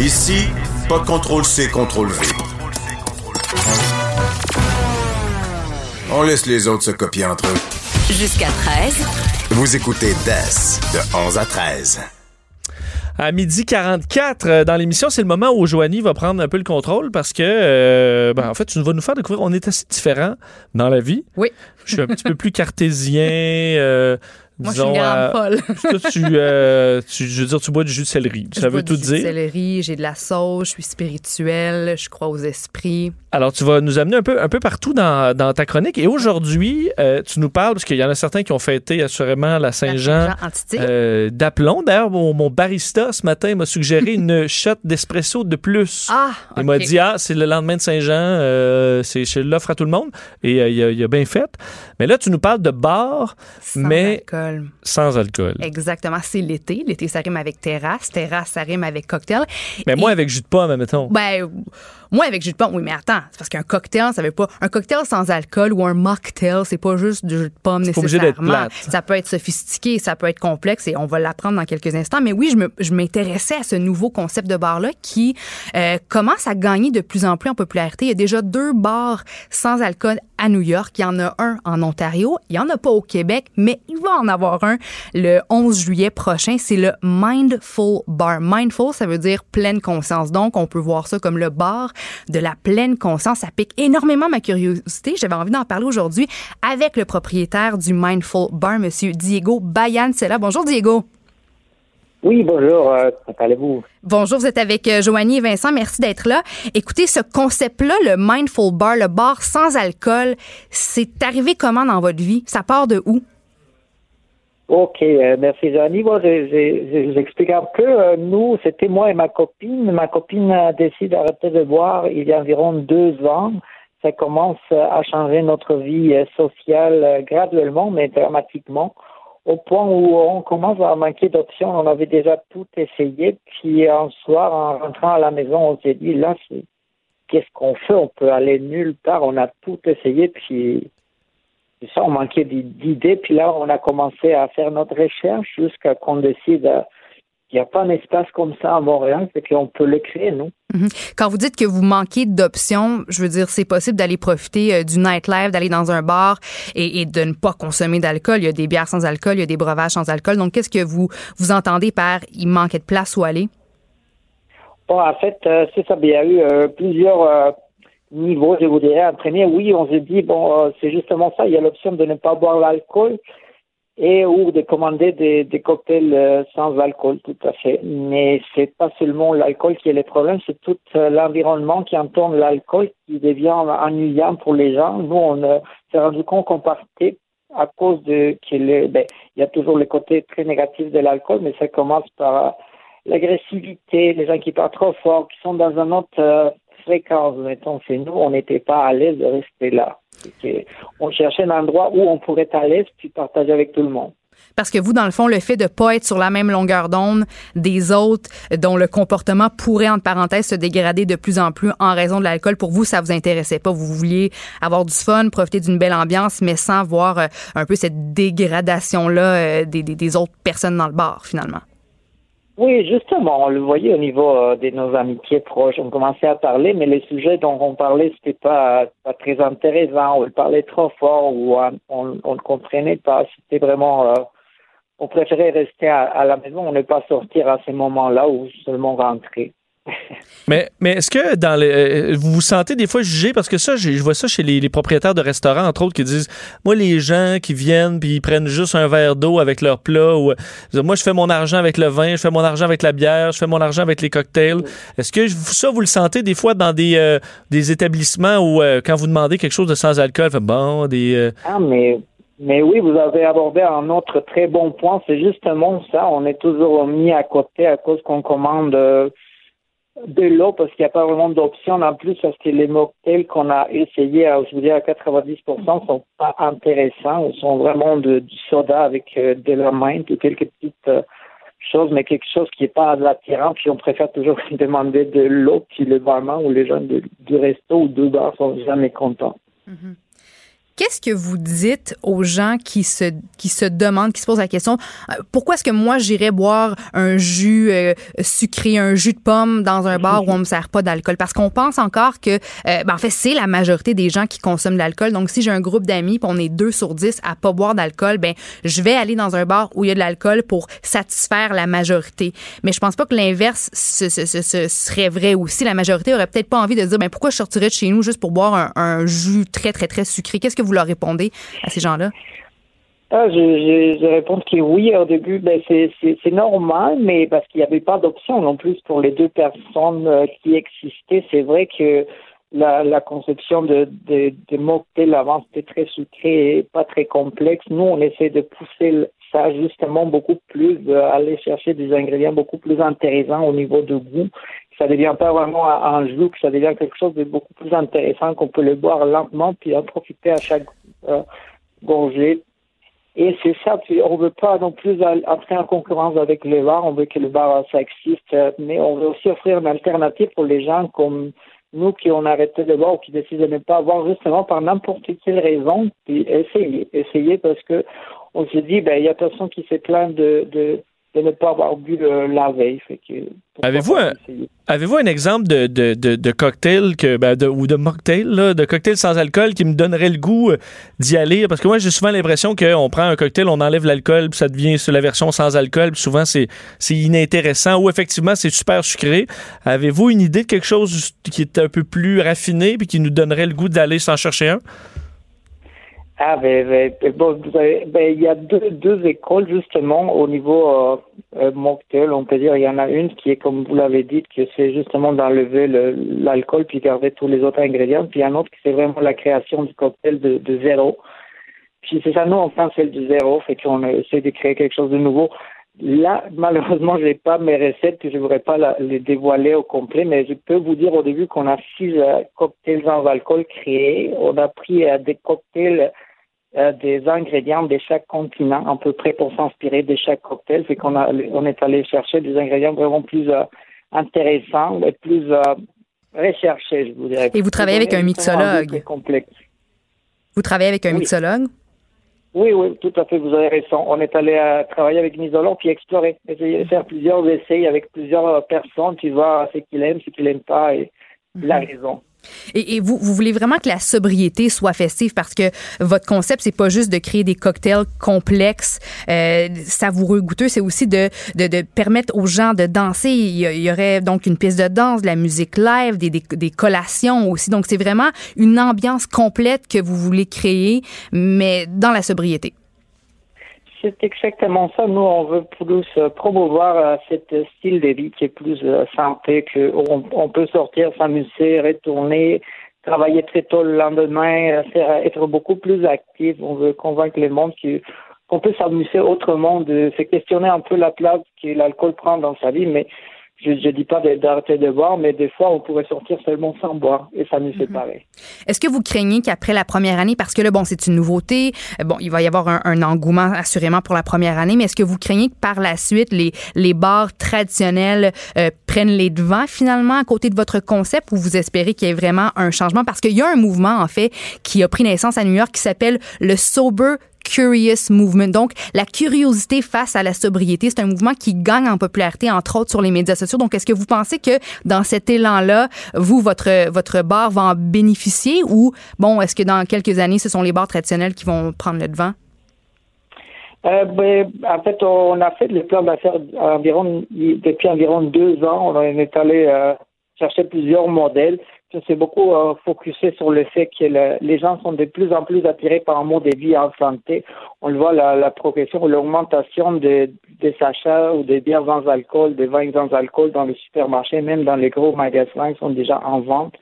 Ici, pas de contrôle C, contrôle V. On laisse les autres se copier entre eux. Jusqu'à 13. Vous écoutez DES de 11 à 13. À midi 44, euh, dans l'émission, c'est le moment où Joanie va prendre un peu le contrôle parce que, euh, ben, en fait, tu vas nous faire découvrir, on est assez différents dans la vie. Oui. Je suis un petit peu plus cartésien. euh, Moi, je suis une disons, grande euh, folle. toi, tu, euh, tu- je veux dire, tu bois du jus de céleri. Je Ça bois veut du tout jus de céleri, j'ai de la sauce, je suis spirituelle, je crois aux esprits. Alors, tu vas nous amener un peu, un peu partout dans, dans ta chronique. Et aujourd'hui, euh, tu nous parles, parce qu'il y en a certains qui ont fêté assurément la Saint-Jean. Euh, d'aplomb. D'ailleurs, mon, mon barista ce matin m'a suggéré une shot d'espresso de plus. ah, Il m'a dit, ah, c'est le lendemain de Saint-Jean, c'est je l'offre à tout le monde. Et il, a, il a bien fait. Mais là, tu nous parles de bar, Sans mais alcool. Sans alcool. Exactement, c'est l'été. L'été, ça rime avec terrasse. Terrasse, ça rime avec cocktail. Mais moi, avec jus de pomme, admettons. Ben, moi, avec jus de pomme, oui, mais attends, c'est parce qu'un cocktail, ça veut pas. Un cocktail sans alcool ou un mocktail, c'est pas juste du jus de pomme nécessairement. Ça peut être sophistiqué, ça peut être complexe et on va l'apprendre dans quelques instants. Mais oui, je me- je m'intéressais à ce nouveau concept de bar-là qui euh, commence à gagner de plus en plus en popularité. Il y a déjà deux bars sans alcool à New York. Il y en a un en Ontario. Il y en a pas au Québec, mais il va en avoir un le 11 juillet prochain. C'est le Mindful Bar. Mindful, ça veut dire pleine conscience. Donc, on peut voir ça comme le bar de la pleine conscience. Ça pique énormément ma curiosité. J'avais envie d'en parler aujourd'hui avec le propriétaire du Mindful Bar, Monsieur Diego Bayan. C'est là. Bonjour, Diego. Oui, bonjour, euh, comment allez-vous? Bonjour, vous êtes avec euh, Joanie et Vincent. Merci d'être là. Écoutez, ce concept-là, le Mindful Bar, le bar sans alcool, c'est arrivé comment dans votre vie? Ça part de où? Ok, euh, merci Johnny. Bon, je, je, je vous explique un peu. Euh, nous, c'était moi et ma copine. Ma copine a décidé d'arrêter de boire il y a environ deux ans. Ça commence à changer notre vie euh, sociale euh, graduellement, mais dramatiquement, au point où on commence à manquer d'options. On avait déjà tout essayé. Puis un soir, en rentrant à la maison, on s'est dit, là, qu'est-ce qu'on fait? On peut aller nulle part. On a tout essayé, puis c'est ça, on manquait d'i- d'idées. Puis là, on a commencé à faire notre recherche jusqu'à qu'on décide euh, qu'il n'y a pas un espace comme ça à Montréal, c'est qu'on peut le créer, nous. Mhm. Quand vous dites que vous manquez d'options, je veux dire, c'est possible d'aller profiter euh, du nightlife, d'aller dans un bar et, et de ne pas consommer d'alcool. Il y a des bières sans alcool, il y a des breuvages sans alcool. Donc, qu'est-ce que vous, vous entendez par il manquait de place où aller? Bon, en fait, euh, c'est ça. Il y a eu euh, plusieurs euh, niveaux, je vous dirais. En premier, oui, on s'est dit, bon, euh, c'est justement ça. Il y a l'option de ne pas boire l'alcool et ou de commander des, des cocktails euh, sans alcool, tout à fait. Mais c'est pas seulement l'alcool qui est le problème, c'est tout euh, l'environnement qui entoure l'alcool qui devient ennuyant pour les gens. Nous, on s'est rendu compte qu'on partait à cause de qu'il ben, y a toujours le côté très négatif de l'alcool, mais ça commence par l'agressivité, les gens qui parlent trop fort, qui sont dans une autre fréquence. Mettons, chez nous, on n'était pas à l'aise de rester là. On cherchait un endroit où on pourrait être à l'aise puis partager avec tout le monde. Parce que vous, dans le fond, le fait de pas être sur la même longueur d'onde des autres, dont le comportement pourrait, entre parenthèses, se dégrader de plus en plus en raison de l'alcool, pour vous, ça vous intéressait pas. Vous vouliez avoir du fun, profiter d'une belle ambiance, mais sans voir euh, un peu cette dégradation-là euh, des autres personnes dans le bar, finalement. Oui, justement, on le voyait au niveau euh, de nos amitiés proches. On commençait à parler, mais les sujets dont on parlait, c'était pas, pas très intéressant. On parlait trop fort ou on on ne comprenait pas. C'était vraiment... euh, on préférait rester à, à la maison, on ne pas sortir à ces moments-là ou seulement rentrer. Mais, mais est-ce que dans les, euh, vous vous sentez des fois jugé? Parce que ça, j'ai- je vois ça chez les, les propriétaires de restaurants entre autres qui disent, moi les gens qui viennent puis ils prennent juste un verre d'eau avec leur plat ou euh, moi je fais mon argent avec le vin, je fais mon argent avec la bière, je fais mon argent avec les cocktails. Est-ce que vous- ça vous le sentez des fois dans des euh, des établissements où euh, quand vous demandez quelque chose de sans alcool, fait bon des euh, Ah, mais, mais oui, vous avez abordé un autre très bon point. C'est justement ça. On est toujours mis à côté à cause qu'on commande euh, de l'eau parce qu'il n'y a pas vraiment d'options en plus parce que les mocktails qu'on a essayés, à, je vous à 90% sont pas intéressants. Ils sont vraiment de, du soda avec euh, de la menthe ou quelques petites euh, choses, mais quelque chose qui n'est pas attirant. Puis on préfère toujours demander de l'eau. Puis le barman ou les gens du resto ou du bar sont jamais contents. Qu'est-ce que vous dites aux gens qui se qui se demandent, qui se posent la question euh, pourquoi est-ce que moi j'irais boire un jus euh, sucré, un jus de pomme dans un bar où on me sert pas d'alcool? Parce qu'on pense encore que, euh, ben en fait, c'est la majorité des gens qui consomment de l'alcool. Donc, si j'ai un groupe d'amis, on est deux sur dix à pas boire d'alcool, ben je vais aller dans un bar où il y a de l'alcool pour satisfaire la majorité. Mais je pense pas que l'inverse serait vrai aussi. La majorité aurait peut-être pas envie de dire ben pourquoi je sortirais de chez nous juste pour boire un, un jus très très très sucré? Qu'est-ce que vous leur répondez à ces gens-là? Ah, je, réponds que oui. Au début, ben, c'est normal, mais parce qu'il n'y avait pas d'option non plus pour les deux personnes euh, qui existaient. C'est vrai que la, conception de, de, de avant, c'était très sucré et pas très complexe. Nous, on essaie de pousser ça justement beaucoup plus, d'aller chercher des ingrédients beaucoup plus intéressants au niveau de goût. Ça devient pas vraiment un que ça devient quelque chose de beaucoup plus intéressant qu'on peut le boire lentement puis en profiter à chaque euh, gorgée. Et c'est ça, puis on veut pas non plus entrer en concurrence avec le bar, on veut que le bar ça existe, mais on veut aussi offrir une alternative pour les gens comme nous qui ont arrêté de boire ou qui décident de ne pas boire justement par n'importe quelle raison, puis essayer, essayer parce que on se dit, ben, il y a personne qui s'est plaint de, de, ne pas avoir bu la veille. Avez-vous un, un exemple de, de, de, de cocktail que, ben, de, ou de mocktail, là, de cocktail sans alcool qui me donnerait le goût euh, d'y aller? Parce que moi, j'ai souvent l'impression qu'on prend un cocktail, on enlève l'alcool, puis ça devient sur la version sans alcool, puis souvent c'est, c'est inintéressant, ou effectivement c'est super sucré. Avez-vous une idée de quelque chose qui est un peu plus raffiné, puis qui nous donnerait le goût d'aller s'en chercher un? Ah, ben, ben, ben bon, ben, il y a deux, deux écoles justement au niveau euh, euh, mocktail, on peut dire. Il y en a une qui est, comme vous l'avez dit, que c'est justement d'enlever l'alcool puis garder tous les autres ingrédients. Puis il y a un autre qui c'est vraiment la création du cocktail de, de zéro. Puis c'est ça, nous pense celle du zéro, fait qu'on essaie de créer quelque chose de nouveau. Là, malheureusement, je n'ai pas mes recettes, que je ne voudrais pas les dévoiler au complet, mais je peux vous dire au début qu'on a six euh, cocktails sans alcool créés. On a pris euh, des cocktails, euh, des ingrédients de chaque continent, à peu près pour s'inspirer de chaque cocktail. C'est qu'on a, on est allé chercher des ingrédients vraiment plus intéressants et plus recherchés, je vous dirais. Et vous travaillez avec un mixologue? Vous travaillez avec un mixologue? Oui, oui, tout à fait, vous avez raison. On est allé à travailler avec Nisolon puis explorer, essayer de faire plusieurs essais avec plusieurs personnes, tu vois ce qu'il aime, ce qu'il n'aime pas et la mhm. raison. Et, vous, vous voulez vraiment que la sobriété soit festive parce que votre concept, c'est pas juste de créer des cocktails complexes, euh, savoureux, goûteux, c'est aussi de, de, de, permettre aux gens de danser. Il y, aurait donc une piste de danse, de la musique live, des, des, des collations aussi. Donc, c'est vraiment une ambiance complète que vous voulez créer, mais dans la sobriété. C'est exactement ça. Nous, on veut plus euh, promouvoir euh, cet style de vie qui est plus euh, santé, qu'on on peut sortir, s'amuser, retourner, travailler très tôt le lendemain, être beaucoup plus actif. On veut convaincre le monde qu'on peut s'amuser autrement, de se questionner un peu la place que l'alcool prend dans sa vie, mais je ne dis pas d'arrêter de boire, mais des fois, on pourrait sortir seulement sans boire et ça nous pareil. Est-ce que vous craignez qu'après la première année, parce que là, bon, c'est une nouveauté, euh, bon, il va y avoir un, engouement assurément pour la première année, mais est-ce que vous craignez que par la suite, les, les bars traditionnels euh, prennent les devants finalement à côté de votre concept ou vous espérez qu'il y ait vraiment un changement? Parce qu'il y a un mouvement, en fait, qui a pris naissance à New York qui s'appelle le Sober Curious Movement. Donc, la curiosité face à la sobriété, c'est un mouvement qui gagne en popularité, entre autres sur les médias sociaux. Donc, est-ce que vous pensez que dans cet élan-là, vous, votre, votre bar va en bénéficier ou, bon, est-ce que dans quelques années, ce sont les bars traditionnels qui vont prendre le devant? Euh, ben, en fait, on a fait le plan d'affaires environ, depuis environ deux ans. On est allé euh, chercher plusieurs modèles c'est beaucoup euh, focusé sur le fait que les gens sont de plus en plus attirés par un mode de vie en santé. On le voit, la, progression, l'augmentation des, des achats ou des biens sans alcool, des vins sans alcool dans les supermarchés, même dans les gros magasins, sont déjà en vente.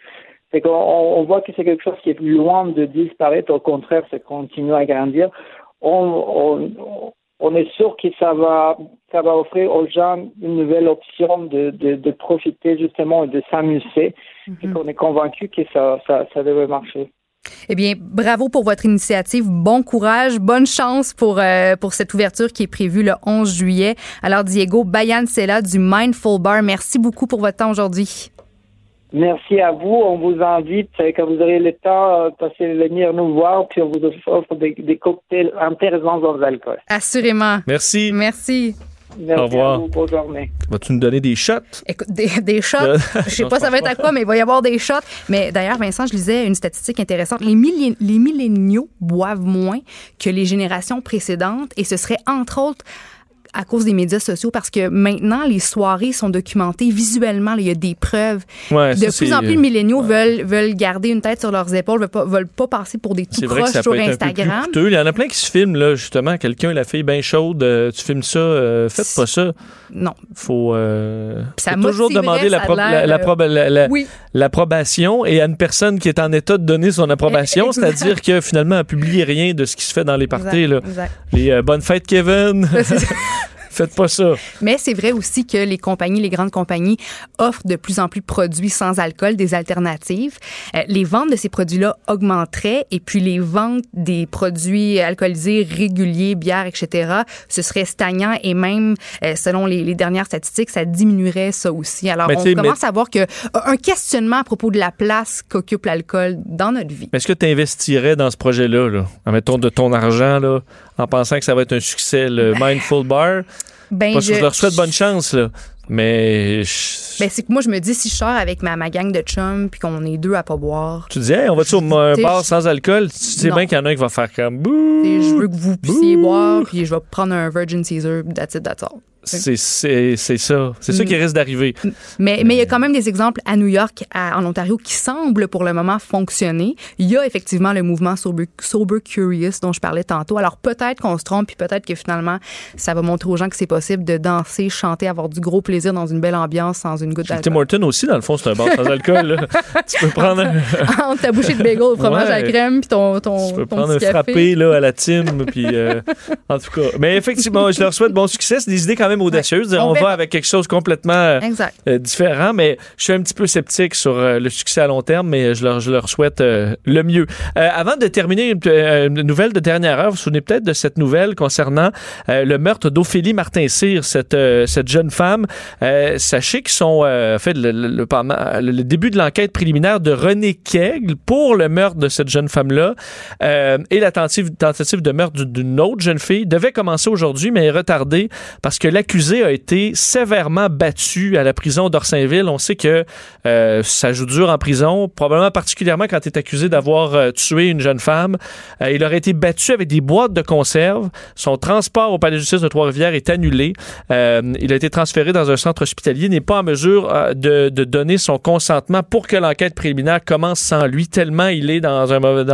C'est qu'on on voit que c'est quelque chose qui est loin de disparaître, au contraire, ça continue à grandir. On, on est sûr que ça va, ça va offrir aux gens une nouvelle option de, de, de profiter justement et de s'amuser. Mhm. On est convaincu que ça, ça, ça devrait marcher. Eh bien, bravo pour votre initiative. Bon courage, bonne chance pour, euh, pour cette ouverture qui est prévue le 11 juillet. Alors, Diego Bayan là du Mindful Bar, merci beaucoup pour votre temps aujourd'hui. Merci à vous. On vous invite, quand vous aurez le temps, euh, passez venir nous voir, puis on vous offre des, des cocktails intéressants dans l'alcool. Assurément. Merci. Merci. Merci Au revoir. à vous. Bonne journée. Vas-tu nous donner des shots? Écoute, des, des shots, Euh, je sais non, pas je ça va être à quoi, mais il va y avoir des shots. Mais d'ailleurs, Vincent, je lisais une statistique intéressante. Les, millé- les milléniaux boivent moins que les générations précédentes et ce serait entre autres à cause des médias sociaux parce que maintenant, les soirées sont documentées visuellement. là, Il y a des preuves. Ouais, de ça, plus en plus, les milléniaux veulent, veulent garder une tête sur leurs épaules, veulent pas, veulent pas passer pour des tout proches sur Instagram. Il y en a plein qui se filment, là, justement. Quelqu'un, la fille bien chaude, euh, tu filmes ça, euh, faites pas ça. Non. Faut, euh, Ça faut toujours demander la la- la euh, Oui. l'approbation et à une personne qui est en état de donner son approbation, c'est-à-dire que finalement, elle publie rien de ce qui se fait dans les parties. Là. Exact, exact. Les euh, bonnes fêtes, Kevin. Faites pas ça. Mais c'est vrai aussi que les compagnies, les grandes compagnies offrent de plus en plus de produits sans alcool, des alternatives. Euh, les ventes de ces produits-là augmenteraient et puis les ventes des produits alcoolisés réguliers, bières, etc., ce serait stagnant et même, euh, selon les, les dernières statistiques, ça diminuerait ça aussi. Alors, Mais on commence à voir que un questionnement à propos de la place qu'occupe l'alcool dans notre vie. Est-ce que tu investirais dans ce projet-là, là, en mettant de ton argent, là, en pensant que ça va être un succès, le Mindful Bar? Ben, Pas sûr, je leur souhaite bonne chance, là. Mais je- Ben, c'est que moi, je me dis, si je sors avec ma, ma gang de chums puis qu'on est deux à pas boire, tu dis, hey, on va-tu au un bar sans alcool? Tu sais bien qu'il y en a un qui va faire comme je veux que vous puissiez boire, puis je vais prendre un Virgin Caesar, that's it, that's all. C'est ça. C'est ça Mm. qui risque d'arriver. Mais mais il y a quand même des exemples à New York, à- en Ontario, qui semblent pour le moment fonctionner. Il y a effectivement le mouvement Sober, Sober Curious dont je parlais tantôt. Alors peut-être qu'on se trompe, puis peut-être que finalement, ça va montrer aux gens que c'est possible de danser, chanter, avoir du gros plaisir dans une belle ambiance sans une goutte Tim d'alcool. Horton aussi, dans le fond, c'est un bar sans alcool. tu peux prendre un, Entre ta bouchée de bagel au fromage à la Ouais. crème, puis ton, ton, tu peux ton prendre un frappé là, à la Tim. Puis, euh, en tout cas. Mais effectivement, je leur souhaite bon succès. C'est des idées quand même audacieuses. On On, va avec quelque chose complètement euh, euh, différent, mais je suis un petit peu sceptique sur euh, le succès à long terme, mais je leur, je leur souhaite euh, le mieux. Avant de terminer, une, une nouvelle de dernière heure, vous vous souvenez peut-être de cette nouvelle concernant le meurtre d'Ophélie Martin-Cyr, cette, cette jeune femme. Sachez qu'ils sont fait le, le- le- pendant- le- le début de l'enquête préliminaire de René Kegle pour le meurtre de cette jeune femme-là et la tentative, tentative de meurtre d'une- autre jeune fille devait commencer aujourd'hui, mais est retardée parce que l'accusé a été sévèrement battu à la prison d'Orsainville. On sait que euh, ça joue dur en prison, probablement particulièrement quand tu es accusé d'avoir euh, tué une jeune femme. Euh, il aurait été battu avec des boîtes de conserve. Son transport au palais de justice de Trois-Rivières est annulé. Il a été transféré dans un centre hospitalier, n'est pas en mesure de, donner son consentement pour que l'enquête préliminaire commence sans lui, tellement il est dans un mauvais,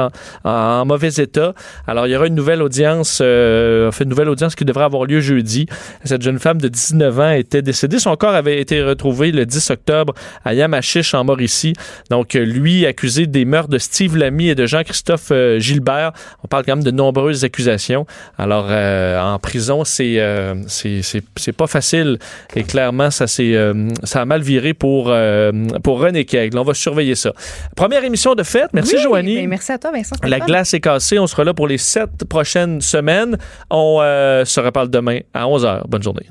en mauvais état. Alors, il y aura une nouvelle audience, une nouvelle audience qui devrait avoir lieu jeudi. Cette jeune femme de 19 ans était décédée. Son corps avait été retrouvé le 10 octobre à Yamachiche, en Mauricie. Donc, euh, lui, accusé des meurtres de Steve Lamy et de Jean-Christophe euh, Gilbert. On parle quand même de nombreuses accusations. Alors, euh, en prison, c'est euh, c'est c'est- c'est pas facile. Et clairement, ça, euh, ça a mal viré pour, euh, pour René Kegle. On va surveiller ça. Première émission de fête. Merci, Oui, Joanie. ben, merci à toi, Vincent. La glace est cassée. On sera là pour les sept prochaines semaines. On euh, se reparle demain à 11h. Bonne journée.